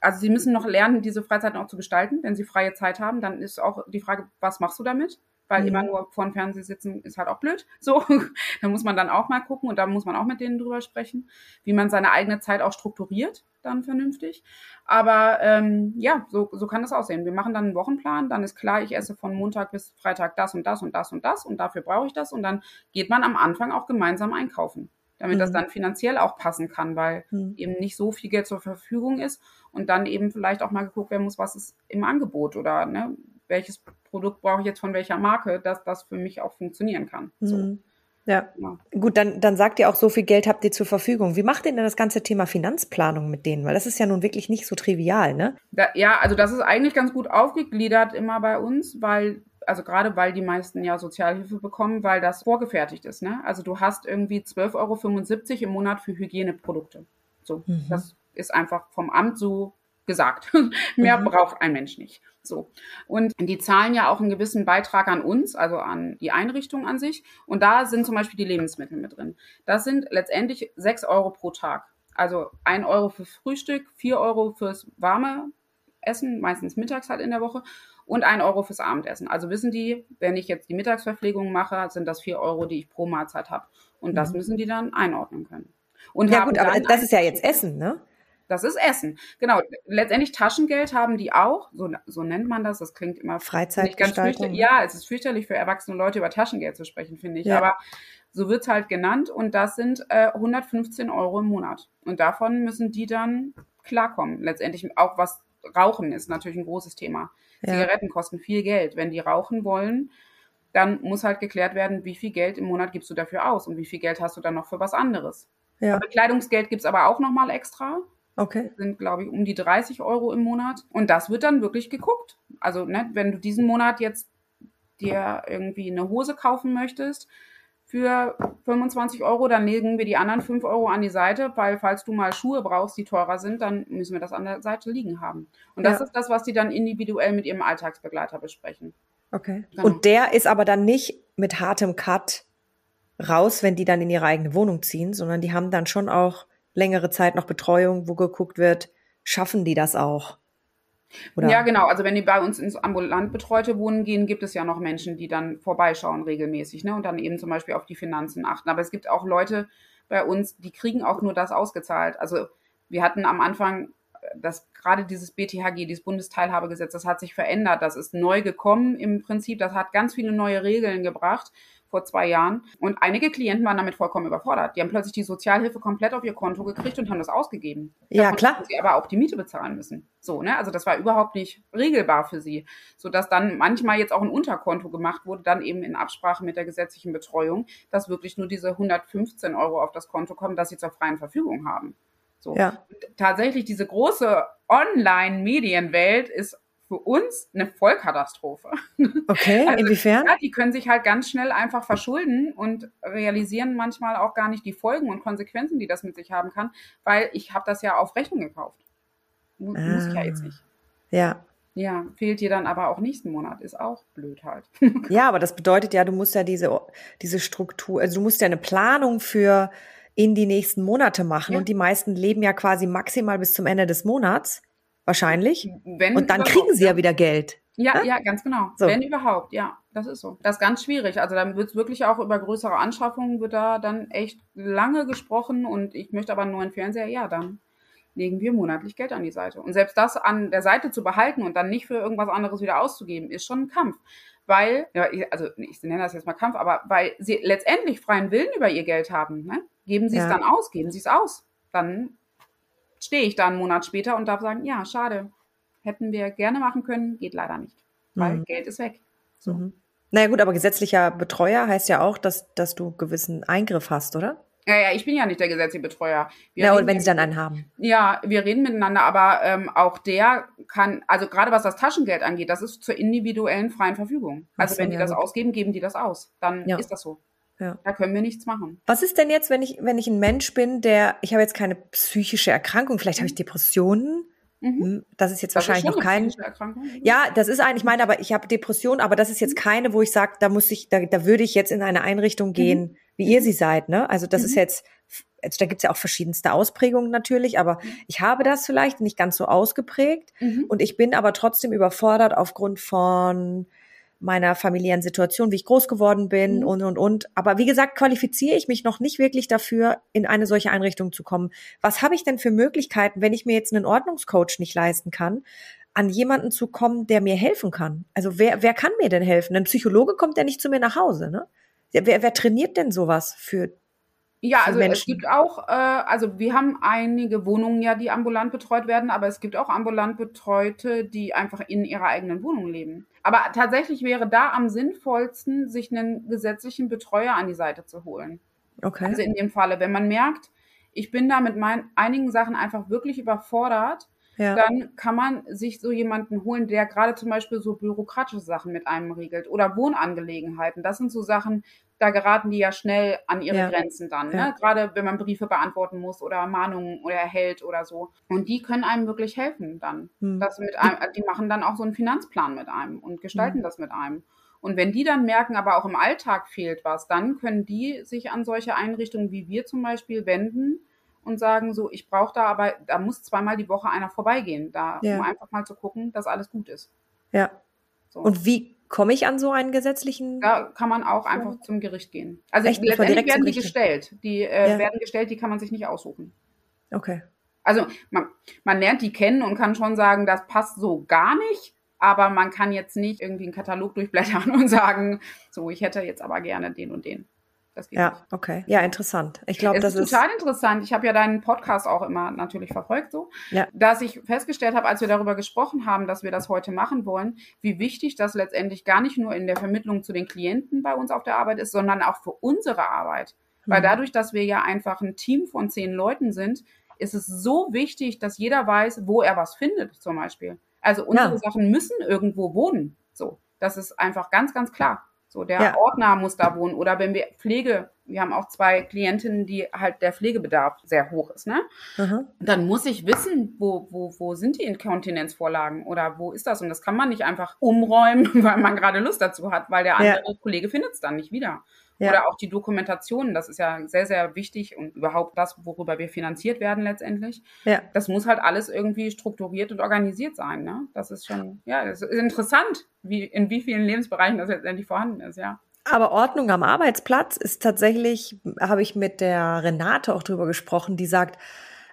also sie müssen noch lernen, diese Freizeiten auch zu gestalten. Wenn sie freie Zeit haben, dann ist auch die Frage, was machst du damit? Weil mhm. immer nur vor dem Fernseher sitzen ist halt auch blöd. So, da muss man dann auch mal gucken und da muss man auch mit denen drüber sprechen, wie man seine eigene Zeit auch strukturiert, dann vernünftig. Aber ähm, ja, so, so kann das aussehen. Wir machen dann einen Wochenplan, dann ist klar, ich esse von Montag bis Freitag das und das und das und das und dafür brauche ich das und dann geht man am Anfang auch gemeinsam einkaufen damit mhm. das dann finanziell auch passen kann, weil mhm. eben nicht so viel Geld zur Verfügung ist und dann eben vielleicht auch mal geguckt werden muss, was ist im Angebot oder ne, welches Produkt brauche ich jetzt von welcher Marke, dass das für mich auch funktionieren kann. So. Mhm. Ja. ja. Gut, dann, dann sagt ihr auch, so viel Geld habt ihr zur Verfügung. Wie macht ihr denn das ganze Thema Finanzplanung mit denen? Weil das ist ja nun wirklich nicht so trivial, ne? Da, ja, also das ist eigentlich ganz gut aufgegliedert immer bei uns, weil, also gerade weil die meisten ja Sozialhilfe bekommen, weil das vorgefertigt ist, ne? Also du hast irgendwie 12,75 Euro im Monat für Hygieneprodukte. So, mhm. das ist einfach vom Amt so gesagt. Mehr mhm. braucht ein Mensch nicht. So. Und die zahlen ja auch einen gewissen Beitrag an uns, also an die Einrichtung an sich. Und da sind zum Beispiel die Lebensmittel mit drin. Das sind letztendlich sechs Euro pro Tag. Also ein Euro für Frühstück, vier Euro fürs warme Essen, meistens mittags halt in der Woche und ein Euro fürs Abendessen. Also wissen die, wenn ich jetzt die Mittagsverpflegung mache, sind das vier Euro, die ich pro Mahlzeit habe. Und das mhm. müssen die dann einordnen können. Und ja gut, aber das ist ja jetzt Essen, ne? Das ist Essen. Genau. Letztendlich Taschengeld haben die auch. So, so nennt man das. Das klingt immer Freizeitgestaltung. Ja, es ist fürchterlich für erwachsene Leute über Taschengeld zu sprechen, finde ich. Ja. Aber so wird's halt genannt. Und das sind äh, 115 Euro im Monat. Und davon müssen die dann klarkommen. Letztendlich auch was Rauchen ist natürlich ein großes Thema. Ja. Zigaretten kosten viel Geld. Wenn die rauchen wollen, dann muss halt geklärt werden, wie viel Geld im Monat gibst du dafür aus und wie viel Geld hast du dann noch für was anderes. Ja. Bekleidungsgeld gibt's aber auch nochmal extra. Okay. Das sind, glaube ich, um die 30 Euro im Monat. Und das wird dann wirklich geguckt. Also, ne, wenn du diesen Monat jetzt dir irgendwie eine Hose kaufen möchtest für 25 Euro, dann legen wir die anderen 5 Euro an die Seite, weil falls du mal Schuhe brauchst, die teurer sind, dann müssen wir das an der Seite liegen haben. Und das ja. ist das, was die dann individuell mit ihrem Alltagsbegleiter besprechen. Okay. Genau. Und der ist aber dann nicht mit hartem Cut raus, wenn die dann in ihre eigene Wohnung ziehen, sondern die haben dann schon auch längere Zeit noch Betreuung, wo geguckt wird, schaffen die das auch? Oder? Ja, genau. Also wenn die bei uns ins ambulant betreute Wohnen gehen, gibt es ja noch Menschen, die dann vorbeischauen regelmäßig ne? und dann eben zum Beispiel auf die Finanzen achten. Aber es gibt auch Leute bei uns, die kriegen auch nur das ausgezahlt. Also wir hatten am Anfang das gerade dieses BTHG, dieses Bundesteilhabegesetz, das hat sich verändert. Das ist neu gekommen im Prinzip. Das hat ganz viele neue Regeln gebracht vor zwei Jahren. Und einige Klienten waren damit vollkommen überfordert. Die haben plötzlich die Sozialhilfe komplett auf ihr Konto gekriegt und haben das ausgegeben. Ja, klar. Sie aber auch die Miete bezahlen müssen. So, ne? Also das war überhaupt nicht regelbar für sie. Sodass dann manchmal jetzt auch ein Unterkonto gemacht wurde, dann eben in Absprache mit der gesetzlichen Betreuung, dass wirklich nur diese 115 Euro auf das Konto kommen, dass sie zur freien Verfügung haben. So. Ja. Tatsächlich diese große Online-Medienwelt ist für uns eine Vollkatastrophe. Okay, also, inwiefern? Ja, die können sich halt ganz schnell einfach verschulden und realisieren manchmal auch gar nicht die Folgen und Konsequenzen, die das mit sich haben kann, weil ich habe das ja auf Rechnung gekauft. Muss, ah, ich ja jetzt nicht. Ja. Ja, fehlt dir dann aber auch nächsten Monat, ist auch blöd halt. ja, aber das bedeutet ja, du musst ja diese, diese Struktur, also du musst ja eine Planung für in die nächsten Monate machen ja. und die meisten leben ja quasi maximal bis zum Ende des Monats. Wahrscheinlich. Wenn und dann kriegen sie ja wieder Geld. Ja, ja, ja ganz genau. So. Wenn überhaupt, ja, das ist so. Das ist ganz schwierig. Also dann wird es wirklich auch über größere Anschaffungen wird da dann echt lange gesprochen und ich möchte aber einen neuen Fernseher, ja, dann legen wir monatlich Geld an die Seite. Und selbst das an der Seite zu behalten und dann nicht für irgendwas anderes wieder auszugeben, ist schon ein Kampf. Weil, ja, also ich nenne das jetzt mal Kampf, aber weil sie letztendlich freien Willen über ihr Geld haben, ne? geben sie es ja. dann aus, geben sie es aus. Dann stehe ich da einen Monat später und darf sagen, ja, schade, hätten wir gerne machen können, geht leider nicht, weil mhm. Geld ist weg. So. Mhm. Naja gut, aber gesetzlicher Betreuer heißt ja auch, dass, dass du gewissen Eingriff hast, oder? Ja, ja, ich bin ja nicht der gesetzliche Betreuer. Wir ja, und wenn sie dann einen haben. Ja, wir reden miteinander, aber ähm, auch der kann, also gerade was das Taschengeld angeht, das ist zur individuellen freien Verfügung. Also so, wenn die ja, das gut. ausgeben, geben die das aus. Dann ja. ist das so. Ja. Da können wir nichts machen. Was ist denn jetzt, wenn ich, wenn ich ein Mensch bin, der, ich habe jetzt keine psychische Erkrankung, vielleicht habe ich mhm. Depressionen. Mhm. Hm, das ist jetzt das wahrscheinlich ist noch kein. Ja, das ist ein, ich meine, aber ich habe Depressionen, aber das ist jetzt mhm. keine, wo ich sage, da muss ich, da, da würde ich jetzt in eine Einrichtung mhm. gehen, mhm. wie ihr sie seid, ne? Also das mhm. ist jetzt, also da gibt's ja auch verschiedenste Ausprägungen natürlich, aber ich habe das vielleicht nicht ganz so ausgeprägt und ich bin aber trotzdem überfordert aufgrund von meiner familiären Situation, wie ich groß geworden bin mhm. und, und, und. Aber wie gesagt, qualifiziere ich mich noch nicht wirklich dafür, in eine solche Einrichtung zu kommen. Was habe ich denn für Möglichkeiten, wenn ich mir jetzt einen Ordnungscoach nicht leisten kann, an jemanden zu kommen, der mir helfen kann? Also wer, wer kann mir denn helfen? Ein Psychologe kommt ja nicht zu mir nach Hause, ne? Wer, wer trainiert denn sowas für ja, also Menschen. es gibt auch, äh, also wir haben einige Wohnungen ja, die ambulant betreut werden, aber es gibt auch ambulant Betreute, die einfach in ihrer eigenen Wohnung leben. Aber tatsächlich wäre da am sinnvollsten, sich einen gesetzlichen Betreuer an die Seite zu holen. Okay. Also in dem Falle, wenn man merkt, ich bin da mit meinen einigen Sachen einfach wirklich überfordert, ja. dann kann man sich so jemanden holen, der gerade zum Beispiel so bürokratische Sachen mit einem regelt oder Wohnangelegenheiten. Das sind so Sachen, da geraten die ja schnell an ihre ja. Grenzen dann. Ne? Ja. Gerade wenn man Briefe beantworten muss oder Mahnungen oder erhält oder so. Und die können einem wirklich helfen dann. Hm. Das mit einem, die machen dann auch so einen Finanzplan mit einem und gestalten hm. das mit einem. Und wenn die dann merken, aber auch im Alltag fehlt was, dann können die sich an solche Einrichtungen wie wir zum Beispiel wenden und sagen so, ich brauche da aber, da muss zweimal die Woche einer vorbeigehen, da, ja. um einfach mal zu gucken, dass alles gut ist. Ja. So. Und wie komme ich an so einen gesetzlichen? Da kann man auch einfach zum Gericht gehen. Also Echt? letztendlich werden die gestellt. Die äh, ja. werden gestellt, die kann man sich nicht aussuchen. Okay. Also man, man lernt die kennen und kann schon sagen, das passt so gar nicht. Aber man kann jetzt nicht irgendwie einen Katalog durchblättern und sagen, so, ich hätte jetzt aber gerne den und den. Das geht ja, nicht. okay. Ja, interessant. Ich glaube, das ist total interessant. Ich habe ja deinen Podcast auch immer natürlich verfolgt, so, ja. dass ich festgestellt habe, als wir darüber gesprochen haben, dass wir das heute machen wollen, wie wichtig das letztendlich gar nicht nur in der Vermittlung zu den Klienten bei uns auf der Arbeit ist, sondern auch für unsere Arbeit. Mhm. Weil dadurch, dass wir ja einfach ein Team von zehn Leuten sind, ist es so wichtig, dass jeder weiß, wo er was findet, zum Beispiel. Also unsere ja. Sachen müssen irgendwo wohnen. So, das ist einfach ganz, ganz klar. So, der ja. Ordner muss da wohnen. Oder wenn wir Pflege, wir haben auch zwei Klientinnen, die halt der Pflegebedarf sehr hoch ist, ne? Mhm. Dann muss ich wissen, wo, wo, wo sind die Inkontinenzvorlagen oder wo ist das? Und das kann man nicht einfach umräumen, weil man gerade Lust dazu hat, weil der andere ja. Kollege findet es dann nicht wieder. Ja. Oder auch die Dokumentation, das ist ja sehr, sehr wichtig und überhaupt das, worüber wir finanziert werden letztendlich. Ja. Das muss halt alles irgendwie strukturiert und organisiert sein. Ne? Das ist schon, ja, das ist interessant, wie, in wie vielen Lebensbereichen das letztendlich vorhanden ist, ja. Aber Ordnung am Arbeitsplatz ist tatsächlich, habe ich mit der Renate auch drüber gesprochen, die sagt,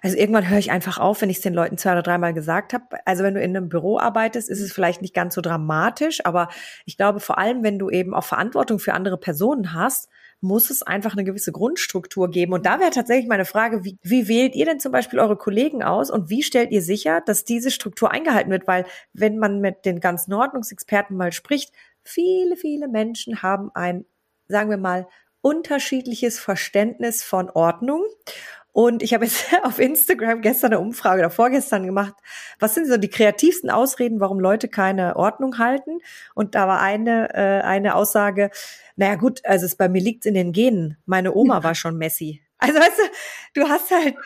also irgendwann höre ich einfach auf, wenn ich es den Leuten zwei oder dreimal gesagt habe. Also wenn du in einem Büro arbeitest, ist es vielleicht nicht ganz so dramatisch, aber ich glaube vor allem, wenn du eben auch Verantwortung für andere Personen hast, muss es einfach eine gewisse Grundstruktur geben. Und da wäre tatsächlich meine Frage, wie, wie wählt ihr denn zum Beispiel eure Kollegen aus und wie stellt ihr sicher, dass diese Struktur eingehalten wird? Weil wenn man mit den ganzen Ordnungsexperten mal spricht, viele, viele Menschen haben ein, sagen wir mal, unterschiedliches Verständnis von Ordnung. Und ich habe jetzt auf Instagram gestern eine Umfrage oder vorgestern gemacht, was sind so die kreativsten Ausreden, warum Leute keine Ordnung halten? Und da war eine, äh, eine Aussage, naja gut, also es bei mir liegt in den Genen. Meine Oma war schon Messi. Also weißt du, du hast halt,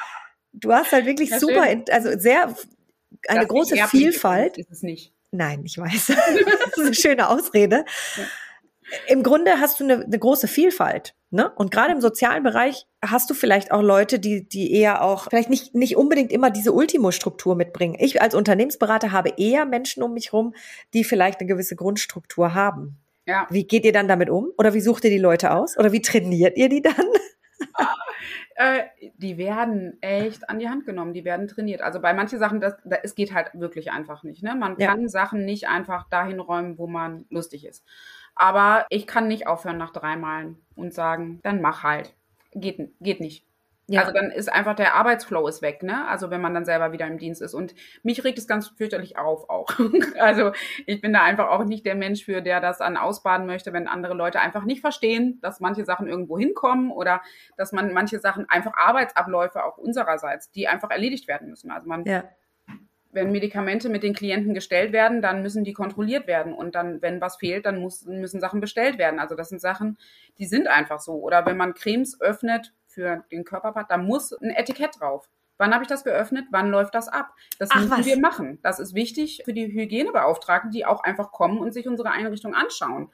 du hast halt wirklich das super, stimmt. also sehr, eine das große Vielfalt. Ist es nicht. Nein, ich weiß. das ist eine schöne Ausrede. Ja. Im Grunde hast du eine, eine große Vielfalt. Ne? Und gerade im sozialen Bereich hast du vielleicht auch Leute, die, die eher auch vielleicht nicht, nicht unbedingt immer diese Ultimo-Struktur mitbringen. Ich als Unternehmensberater habe eher Menschen um mich rum, die vielleicht eine gewisse Grundstruktur haben. Ja. Wie geht ihr dann damit um? Oder wie sucht ihr die Leute aus? Oder wie trainiert ihr die dann? äh, die werden echt an die Hand genommen, die werden trainiert. Also bei manchen Sachen, das, das, es geht halt wirklich einfach nicht. Ne? Man ja. kann Sachen nicht einfach dahin räumen, wo man lustig ist. Aber ich kann nicht aufhören nach drei Malen und sagen, dann mach halt. Geht, geht nicht. Ja. Also dann ist einfach der Arbeitsflow ist weg, ne? Also wenn man dann selber wieder im Dienst ist. Und mich regt es ganz fürchterlich auf auch. also ich bin da einfach auch nicht der Mensch für, der das an ausbaden möchte, wenn andere Leute einfach nicht verstehen, dass manche Sachen irgendwo hinkommen oder dass man manche Sachen einfach Arbeitsabläufe auch unsererseits, die einfach erledigt werden müssen. Also man ja wenn Medikamente mit den Klienten gestellt werden, dann müssen die kontrolliert werden. Und dann, wenn was fehlt, dann muss, müssen Sachen bestellt werden. Also das sind Sachen, die sind einfach so. Oder wenn man Cremes öffnet für den Körperpart, da muss ein Etikett drauf. Wann habe ich das geöffnet? Wann läuft das ab? Das Ach, müssen was? wir machen. Das ist wichtig für die Hygienebeauftragten, die auch einfach kommen und sich unsere Einrichtung anschauen.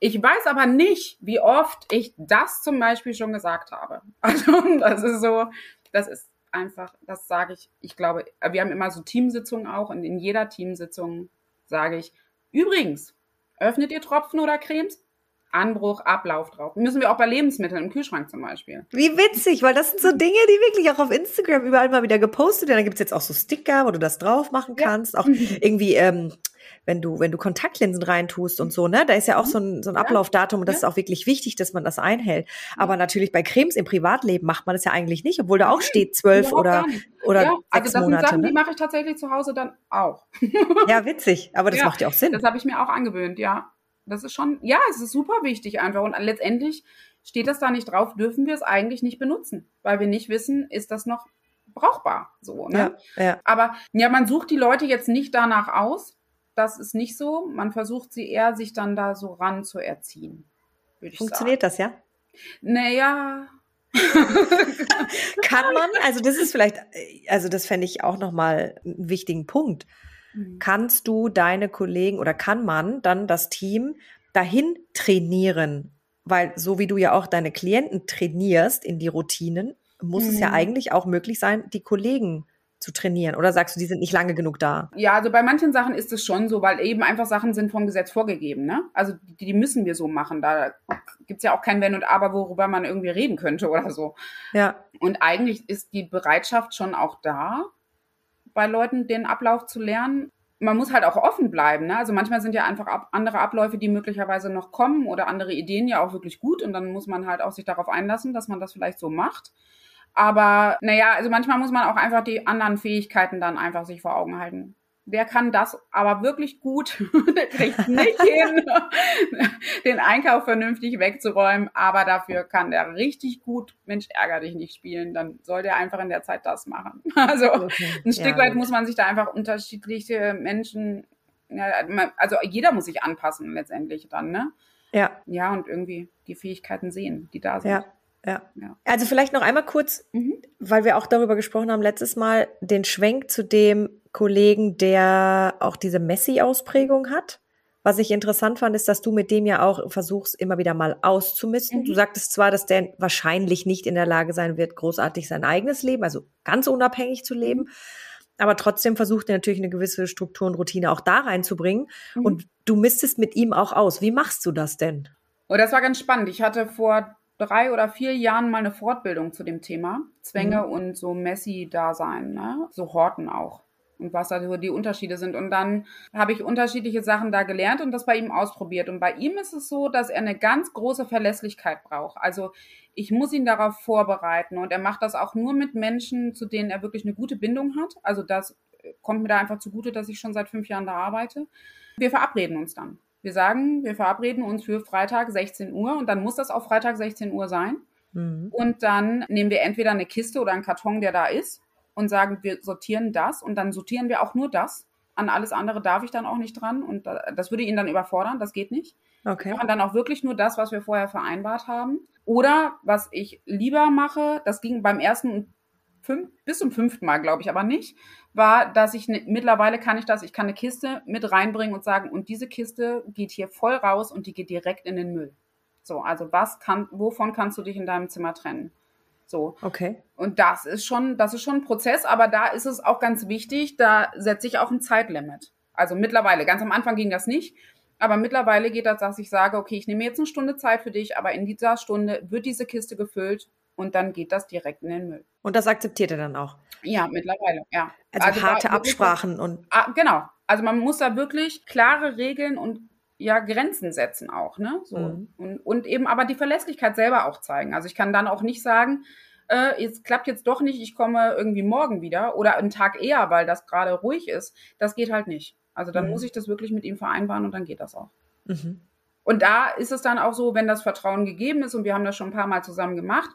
Ich weiß aber nicht, wie oft ich das zum Beispiel schon gesagt habe. Also das ist so, das ist einfach, das sage ich, ich glaube, wir haben immer so Teamsitzungen auch und in jeder Teamsitzung sage ich, übrigens, öffnet ihr Tropfen oder Cremes? Anbruch, Ablauf drauf. Müssen wir auch bei Lebensmitteln im Kühlschrank zum Beispiel. Wie witzig, weil das sind so Dinge, die wirklich auch auf Instagram überall mal wieder gepostet werden. Da gibt es jetzt auch so Sticker, wo du das drauf machen kannst. Ja. Auch irgendwie ähm, wenn du, wenn du Kontaktlinsen reintust und so, ne, da ist ja auch so ein, so ein Ablaufdatum und das ja. ist auch wirklich wichtig, dass man das einhält. Aber natürlich bei Cremes im Privatleben macht man das ja eigentlich nicht, obwohl da auch steht zwölf oder, oder ja, also sechs das Monate. Sind Sachen, ne? die mache ich tatsächlich zu Hause dann auch. ja, witzig, aber das ja, macht ja auch Sinn. Das habe ich mir auch angewöhnt, ja. Das ist schon, ja, es ist super wichtig einfach und letztendlich steht das da nicht drauf, dürfen wir es eigentlich nicht benutzen, weil wir nicht wissen, ist das noch brauchbar, so, ne? Ja, ja. Aber ja, man sucht die Leute jetzt nicht danach aus, das ist nicht so. Man versucht sie eher, sich dann da so ran zu erziehen. Funktioniert sagen. das, ja? Naja. Kann man, also das ist vielleicht, also das fände ich auch nochmal einen wichtigen Punkt. Mhm. Kannst du deine Kollegen oder kann man dann das Team dahin trainieren? Weil so wie du ja auch deine Klienten trainierst in die Routinen, muss mhm. es ja mhm. eigentlich auch möglich sein, die Kollegen zu trainieren? Oder sagst du, die sind nicht lange genug da? Ja, also bei manchen Sachen ist es schon so, weil eben einfach Sachen sind vom Gesetz vorgegeben. Ne? Also die, die müssen wir so machen. Da gibt es ja auch kein Wenn und Aber, worüber man irgendwie reden könnte oder so. Ja. Und eigentlich ist die Bereitschaft schon auch da, bei Leuten den Ablauf zu lernen man muss halt auch offen bleiben. Ne? Also manchmal sind ja einfach ab, andere Abläufe, die möglicherweise noch kommen oder andere Ideen ja auch wirklich gut und dann muss man halt auch sich darauf einlassen, dass man das vielleicht so macht. Aber naja, also manchmal muss man auch einfach die anderen Fähigkeiten dann einfach sich vor Augen halten der kann das aber wirklich gut. der kriegt nicht hin, den Einkauf vernünftig wegzuräumen, aber dafür kann der richtig gut Mensch ärger dich nicht spielen. Dann soll der einfach in der Zeit das machen. Also okay. ein Stück ja, weit gut. muss man sich da einfach unterschiedliche Menschen, ja, also jeder muss sich anpassen letztendlich dann, ne? Ja. Ja, und irgendwie die Fähigkeiten sehen, die da sind. Ja. Ja. ja. Also vielleicht noch einmal kurz, mhm. weil wir auch darüber gesprochen haben letztes Mal, den Schwenk zu dem Kollegen, der auch diese Messi-Ausprägung hat. Was ich interessant fand, ist, dass du mit dem ja auch versuchst, immer wieder mal auszumisten. Mhm. Du sagtest zwar, dass der wahrscheinlich nicht in der Lage sein wird, großartig sein eigenes Leben, also ganz unabhängig zu leben, aber trotzdem versucht er natürlich eine gewisse Struktur und Routine auch da reinzubringen. Mhm. Und du mistest mit ihm auch aus. Wie machst du das denn? Oh, das war ganz spannend. Ich hatte vor drei oder vier Jahren mal eine Fortbildung zu dem Thema. Zwänge mhm. und so Messi-Dasein, ne? so Horten auch. Und was da die Unterschiede sind. Und dann habe ich unterschiedliche Sachen da gelernt und das bei ihm ausprobiert. Und bei ihm ist es so, dass er eine ganz große Verlässlichkeit braucht. Also ich muss ihn darauf vorbereiten. Und er macht das auch nur mit Menschen, zu denen er wirklich eine gute Bindung hat. Also das kommt mir da einfach zugute, dass ich schon seit fünf Jahren da arbeite. Wir verabreden uns dann. Wir sagen, wir verabreden uns für Freitag 16 Uhr und dann muss das auch Freitag 16 Uhr sein. Mhm. Und dann nehmen wir entweder eine Kiste oder einen Karton, der da ist, und sagen, wir sortieren das und dann sortieren wir auch nur das. An alles andere darf ich dann auch nicht dran und das würde ihn dann überfordern, das geht nicht. Okay. Wir machen dann auch wirklich nur das, was wir vorher vereinbart haben. Oder was ich lieber mache, das ging beim ersten fünf, bis zum fünften Mal, glaube ich, aber nicht, war, dass ich ne, mittlerweile kann ich das, ich kann eine Kiste mit reinbringen und sagen, und diese Kiste geht hier voll raus und die geht direkt in den Müll. So, also was kann, wovon kannst du dich in deinem Zimmer trennen? So. Okay. Und das ist schon, das ist schon ein Prozess, aber da ist es auch ganz wichtig, da setze ich auch ein Zeitlimit. Also mittlerweile, ganz am Anfang ging das nicht, aber mittlerweile geht das, dass ich sage, okay, ich nehme jetzt eine Stunde Zeit für dich, aber in dieser Stunde wird diese Kiste gefüllt und dann geht das direkt in den Müll. Und das akzeptiert er dann auch? Ja, mittlerweile, ja. Also, also harte Absprachen und. Ah, genau. Also man muss da wirklich klare Regeln und ja, Grenzen setzen auch, ne? So. Mhm. Und, und eben aber die Verlässlichkeit selber auch zeigen. Also ich kann dann auch nicht sagen, äh, jetzt klappt jetzt doch nicht, ich komme irgendwie morgen wieder oder einen Tag eher, weil das gerade ruhig ist. Das geht halt nicht. Also dann mhm. muss ich das wirklich mit ihm vereinbaren und dann geht das auch. Mhm. Und da ist es dann auch so, wenn das Vertrauen gegeben ist und wir haben das schon ein paar Mal zusammen gemacht,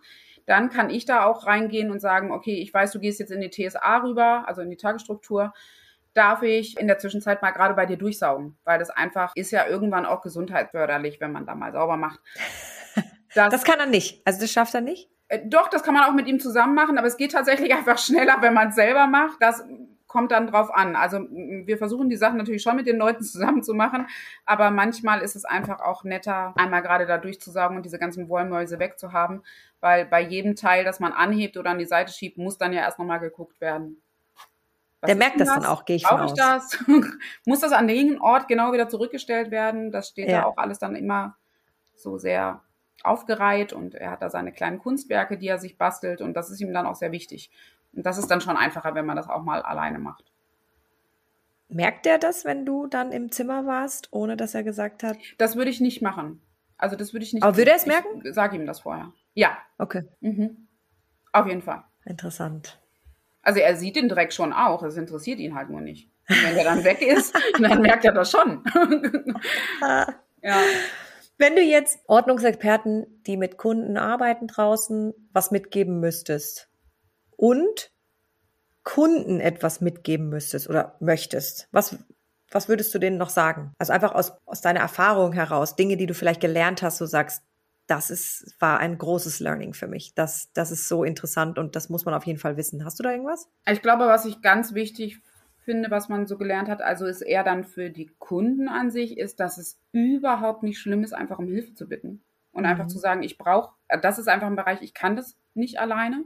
dann kann ich da auch reingehen und sagen, okay, ich weiß, du gehst jetzt in die TSA rüber, also in die Tagesstruktur. Darf ich in der Zwischenzeit mal gerade bei dir durchsaugen? Weil das einfach ist ja irgendwann auch gesundheitsförderlich, wenn man da mal sauber macht. Das, das kann er nicht. Also das schafft er nicht? Äh, doch, das kann man auch mit ihm zusammen machen, aber es geht tatsächlich einfach schneller, wenn man es selber macht. Das kommt dann drauf an. Also wir versuchen die Sachen natürlich schon mit den Leuten zusammen zu machen, aber manchmal ist es einfach auch netter, einmal gerade da durchzusaugen und diese ganzen Wollmäuse wegzuhaben, weil bei jedem Teil, das man anhebt oder an die Seite schiebt, muss dann ja erst nochmal geguckt werden. Was Der merkt das, das dann auch, gehe ich Brauche ich das? muss das an den Ort genau wieder zurückgestellt werden? Das steht ja. da auch alles dann immer so sehr aufgereiht und er hat da seine kleinen Kunstwerke, die er sich bastelt und das ist ihm dann auch sehr wichtig. Und das ist dann schon einfacher, wenn man das auch mal alleine macht. Merkt er das, wenn du dann im Zimmer warst, ohne dass er gesagt hat? Das würde ich nicht machen. Also das würde ich nicht. Aber würde er es merken? Sage ihm das vorher. Ja. Okay. Mhm. Auf jeden Fall. Interessant. Also er sieht den Dreck schon auch, es interessiert ihn halt nur nicht. Und wenn er dann weg ist, dann merkt er das schon. ja. Wenn du jetzt Ordnungsexperten, die mit Kunden arbeiten draußen, was mitgeben müsstest und Kunden etwas mitgeben müsstest oder möchtest, was, was würdest du denen noch sagen? Also einfach aus, aus deiner Erfahrung heraus, Dinge, die du vielleicht gelernt hast, du sagst, das ist, war ein großes Learning für mich. Das, das ist so interessant und das muss man auf jeden Fall wissen. Hast du da irgendwas? Ich glaube, was ich ganz wichtig finde, was man so gelernt hat, also ist eher dann für die Kunden an sich, ist, dass es überhaupt nicht schlimm ist, einfach um Hilfe zu bitten. Und mhm. einfach zu sagen, ich brauche, das ist einfach ein Bereich, ich kann das nicht alleine.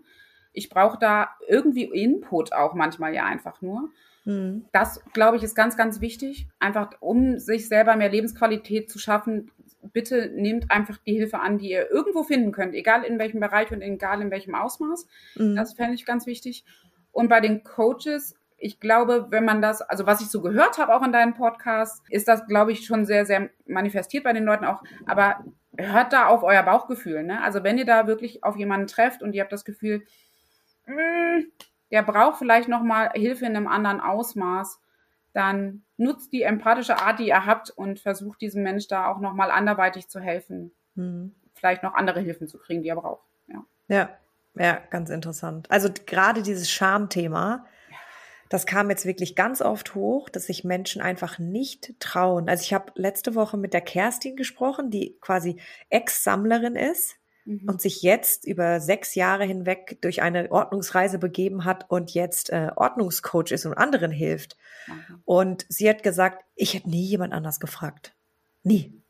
Ich brauche da irgendwie Input auch manchmal ja einfach nur. Mhm. Das, glaube ich, ist ganz, ganz wichtig. Einfach, um sich selber mehr Lebensqualität zu schaffen, bitte nehmt einfach die Hilfe an, die ihr irgendwo finden könnt, egal in welchem Bereich und egal in welchem Ausmaß. Mhm. Das fände ich ganz wichtig. Und bei den Coaches, ich glaube, wenn man das, also was ich so gehört habe auch in deinem Podcast, ist das, glaube ich, schon sehr, sehr manifestiert bei den Leuten auch. Aber hört da auf euer Bauchgefühl. Ne? Also wenn ihr da wirklich auf jemanden trefft und ihr habt das Gefühl, mh, hm, der braucht vielleicht nochmal Hilfe in einem anderen Ausmaß, dann nutzt die empathische Art, die ihr habt und versucht diesem Mensch da auch nochmal anderweitig zu helfen. Mhm. Vielleicht noch andere Hilfen zu kriegen, die er braucht. Ja. ja, ja, ganz interessant. Also gerade dieses Schamthema, das kam jetzt wirklich ganz oft hoch, dass sich Menschen einfach nicht trauen. Also ich habe letzte Woche mit der Kerstin gesprochen, die quasi Ex-Sammlerin ist mhm. und sich jetzt über sechs Jahre hinweg durch eine Ordnungsreise begeben hat und jetzt äh, Ordnungscoach ist und anderen hilft. Mhm. Und sie hat gesagt, ich hätte nie jemand anders gefragt. Nie.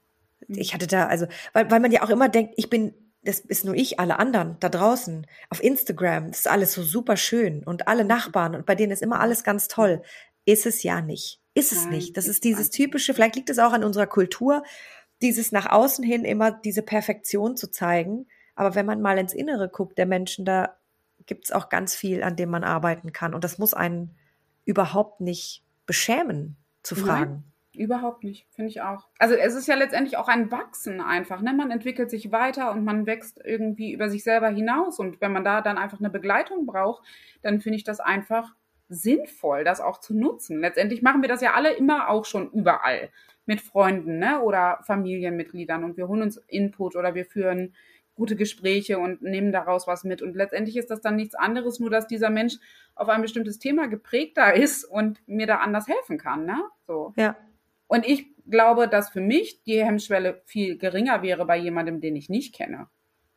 Mhm. Ich hatte da, also, weil, weil man ja auch immer denkt, ich bin das ist nur ich, alle anderen da draußen auf Instagram, das ist alles so super schön und alle Nachbarn und bei denen ist immer alles ganz toll. Ist es ja nicht. Ist es Nein, nicht. Das ist dieses typische, vielleicht liegt es auch an unserer Kultur, dieses nach außen hin immer diese Perfektion zu zeigen. Aber wenn man mal ins Innere guckt, der Menschen, da gibt es auch ganz viel, an dem man arbeiten kann. Und das muss einen überhaupt nicht beschämen, zu fragen. Nein. Überhaupt nicht, finde ich auch. Also es ist ja letztendlich auch ein Wachsen einfach. Ne? Man entwickelt sich weiter und man wächst irgendwie über sich selber hinaus. Und wenn man da dann einfach eine Begleitung braucht, dann finde ich das einfach sinnvoll, das auch zu nutzen. Letztendlich machen wir das ja alle immer auch schon überall mit Freunden ne? oder Familienmitgliedern und wir holen uns Input oder wir führen gute Gespräche und nehmen daraus was mit. Und letztendlich ist das dann nichts anderes, nur dass dieser Mensch auf ein bestimmtes Thema geprägter ist und mir da anders helfen kann. Ne? So. Ja. Und ich glaube, dass für mich die Hemmschwelle viel geringer wäre bei jemandem, den ich nicht kenne,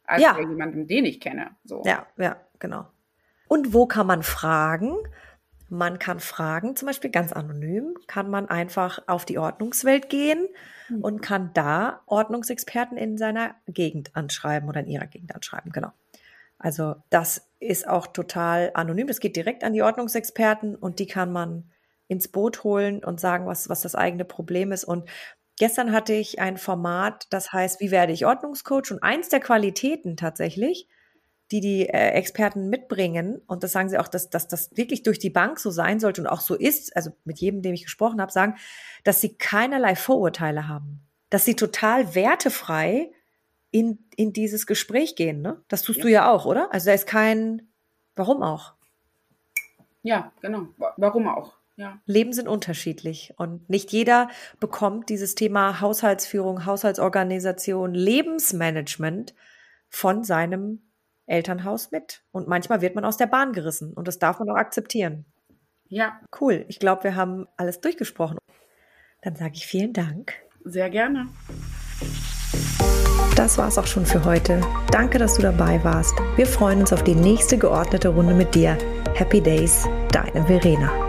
als ja. bei jemandem, den ich kenne. So. Ja, ja, genau. Und wo kann man fragen? Man kann fragen, zum Beispiel ganz anonym, kann man einfach auf die Ordnungswelt gehen mhm. und kann da Ordnungsexperten in seiner Gegend anschreiben oder in ihrer Gegend anschreiben, genau. Also das ist auch total anonym. Das geht direkt an die Ordnungsexperten und die kann man ins Boot holen und sagen, was, was das eigene Problem ist. Und gestern hatte ich ein Format, das heißt, wie werde ich Ordnungscoach? Und eins der Qualitäten tatsächlich, die die äh, Experten mitbringen, und das sagen sie auch, dass, dass das wirklich durch die Bank so sein sollte und auch so ist, also mit jedem, dem ich gesprochen habe, sagen, dass sie keinerlei Vorurteile haben, dass sie total wertefrei in, in dieses Gespräch gehen. Ne? Das tust ja. du ja auch, oder? Also da ist kein, warum auch? Ja, genau. Warum auch? Ja. Leben sind unterschiedlich und nicht jeder bekommt dieses Thema Haushaltsführung, Haushaltsorganisation, Lebensmanagement von seinem Elternhaus mit. Und manchmal wird man aus der Bahn gerissen und das darf man auch akzeptieren. Ja. Cool. Ich glaube, wir haben alles durchgesprochen. Dann sage ich vielen Dank. Sehr gerne. Das war es auch schon für heute. Danke, dass du dabei warst. Wir freuen uns auf die nächste geordnete Runde mit dir. Happy Days, deine Verena.